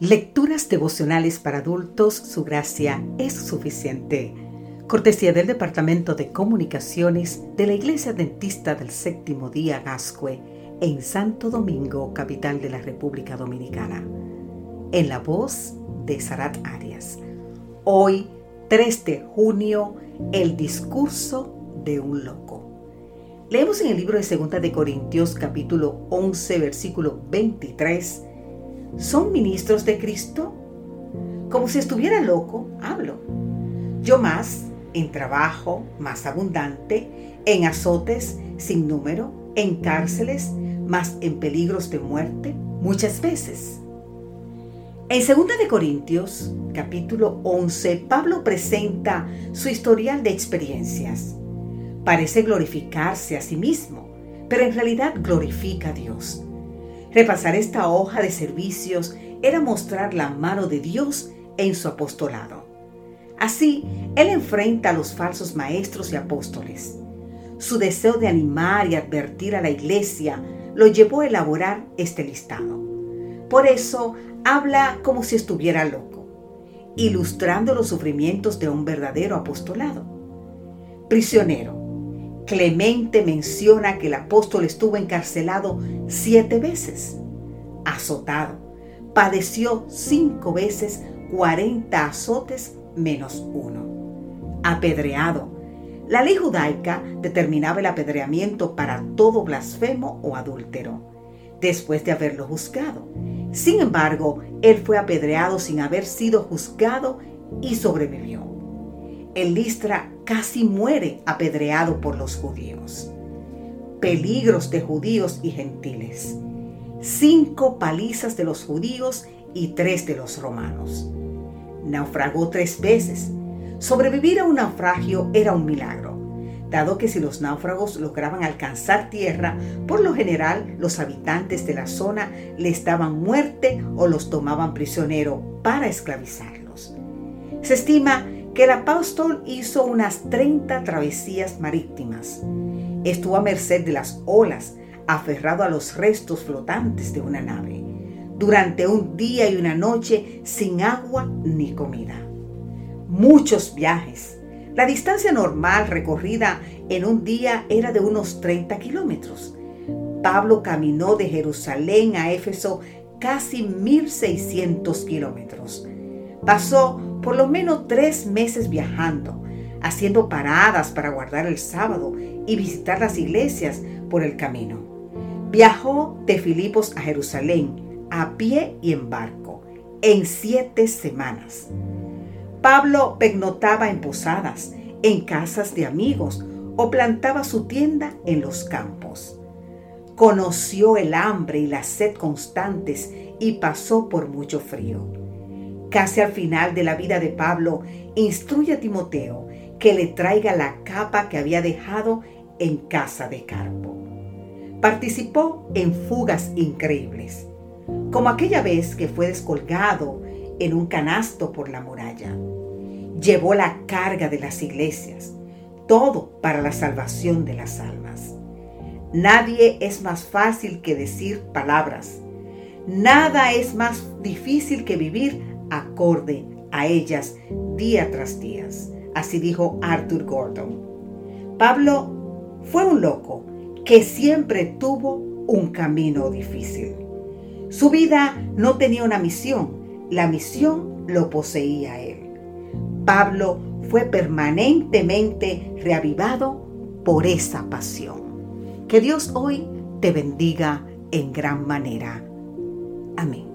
Lecturas devocionales para adultos, su gracia es suficiente. Cortesía del Departamento de Comunicaciones de la Iglesia Dentista del Séptimo Día Gascue en Santo Domingo, capital de la República Dominicana. En la voz de Sarat Arias. Hoy, 3 de junio, el discurso de un loco. Leemos en el libro de Segunda de Corintios capítulo 11 versículo 23 ¿Son ministros de Cristo? Como si estuviera loco, hablo. Yo más, en trabajo más abundante, en azotes sin número, en cárceles, más en peligros de muerte, muchas veces. En 2 de Corintios, capítulo 11, Pablo presenta su historial de experiencias. Parece glorificarse a sí mismo, pero en realidad glorifica a Dios. Repasar esta hoja de servicios era mostrar la mano de Dios en su apostolado. Así, él enfrenta a los falsos maestros y apóstoles. Su deseo de animar y advertir a la iglesia lo llevó a elaborar este listado. Por eso habla como si estuviera loco, ilustrando los sufrimientos de un verdadero apostolado. Prisionero, Clemente menciona que el apóstol estuvo encarcelado siete veces, azotado, padeció cinco veces cuarenta azotes menos uno, apedreado. La ley judaica determinaba el apedreamiento para todo blasfemo o adúltero, después de haberlo juzgado. Sin embargo, él fue apedreado sin haber sido juzgado y sobrevivió. En Listra casi muere apedreado por los judíos. Peligros de judíos y gentiles. Cinco palizas de los judíos y tres de los romanos. Naufragó tres veces. Sobrevivir a un naufragio era un milagro, dado que si los náufragos lograban alcanzar tierra, por lo general los habitantes de la zona les daban muerte o los tomaban prisionero para esclavizarlos. Se estima que el apóstol hizo unas 30 travesías marítimas. Estuvo a merced de las olas, aferrado a los restos flotantes de una nave, durante un día y una noche sin agua ni comida. Muchos viajes. La distancia normal recorrida en un día era de unos 30 kilómetros. Pablo caminó de Jerusalén a Éfeso casi 1.600 kilómetros. Pasó por lo menos tres meses viajando, haciendo paradas para guardar el sábado y visitar las iglesias por el camino. Viajó de Filipos a Jerusalén a pie y en barco en siete semanas. Pablo pernotaba en posadas, en casas de amigos o plantaba su tienda en los campos. Conoció el hambre y la sed constantes y pasó por mucho frío Casi al final de la vida de Pablo, instruye a Timoteo que le traiga la capa que había dejado en casa de Carpo. Participó en fugas increíbles, como aquella vez que fue descolgado en un canasto por la muralla. Llevó la carga de las iglesias, todo para la salvación de las almas. Nadie es más fácil que decir palabras. Nada es más difícil que vivir acorde a ellas día tras día. Así dijo Arthur Gordon. Pablo fue un loco que siempre tuvo un camino difícil. Su vida no tenía una misión, la misión lo poseía él. Pablo fue permanentemente reavivado por esa pasión. Que Dios hoy te bendiga en gran manera. Amén.